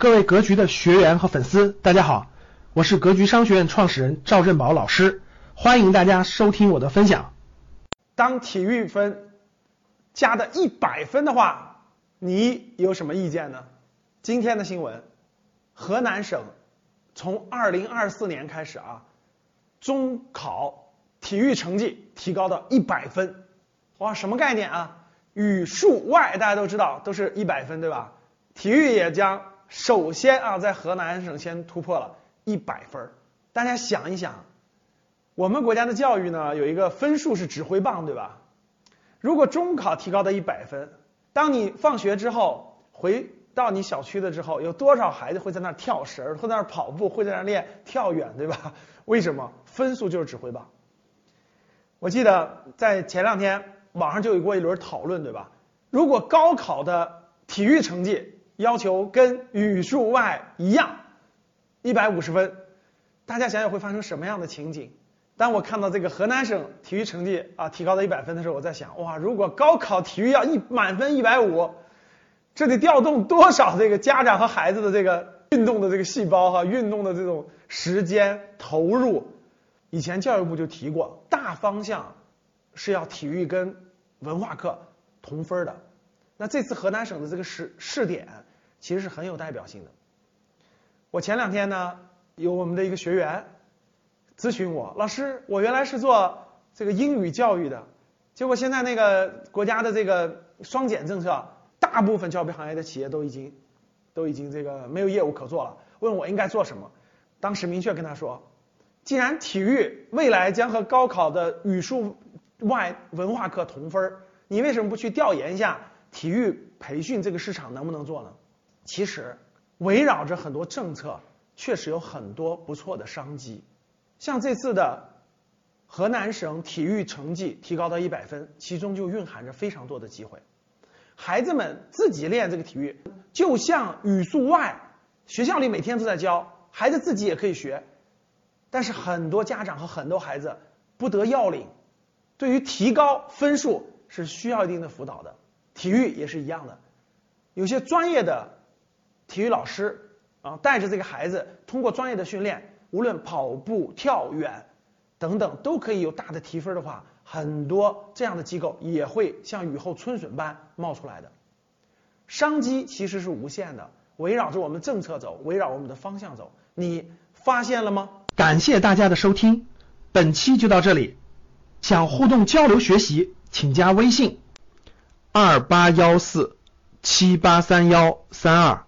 各位格局的学员和粉丝，大家好，我是格局商学院创始人赵振宝老师，欢迎大家收听我的分享。当体育分加的一百分的话，你有什么意见呢？今天的新闻，河南省从二零二四年开始啊，中考体育成绩提高到一百分，哇，什么概念啊？语数外大家都知道都是一百分对吧？体育也将。首先啊，在河南省先突破了一百分大家想一想，我们国家的教育呢有一个分数是指挥棒，对吧？如果中考提高到一百分，当你放学之后回到你小区的之后，有多少孩子会在那儿跳绳，会在那儿跑步，会在那儿练跳远，对吧？为什么？分数就是指挥棒。我记得在前两天网上就有过一轮讨论，对吧？如果高考的体育成绩，要求跟语数外一样，一百五十分，大家想想会发生什么样的情景？当我看到这个河南省体育成绩啊提高到一百分的时候，我在想，哇，如果高考体育要一满分一百五，这得调动多少这个家长和孩子的这个运动的这个细胞哈，运动的这种时间投入。以前教育部就提过，大方向是要体育跟文化课同分的。那这次河南省的这个试试点。其实是很有代表性的。我前两天呢，有我们的一个学员咨询我，老师，我原来是做这个英语教育的，结果现在那个国家的这个双减政策，大部分教培行业的企业都已经都已经这个没有业务可做了，问我应该做什么。当时明确跟他说，既然体育未来将和高考的语数外文化课同分，你为什么不去调研一下体育培训这个市场能不能做呢？其实围绕着很多政策，确实有很多不错的商机。像这次的河南省体育成绩提高到一百分，其中就蕴含着非常多的机会。孩子们自己练这个体育，就像语数外，学校里每天都在教，孩子自己也可以学。但是很多家长和很多孩子不得要领，对于提高分数是需要一定的辅导的。体育也是一样的，有些专业的。体育老师啊，带着这个孩子，通过专业的训练，无论跑步、跳远等等，都可以有大的提分的话，很多这样的机构也会像雨后春笋般冒出来的。商机其实是无限的，围绕着我们政策走，围绕我们的方向走，你发现了吗？感谢大家的收听，本期就到这里。想互动交流学习，请加微信二八幺四七八三幺三二。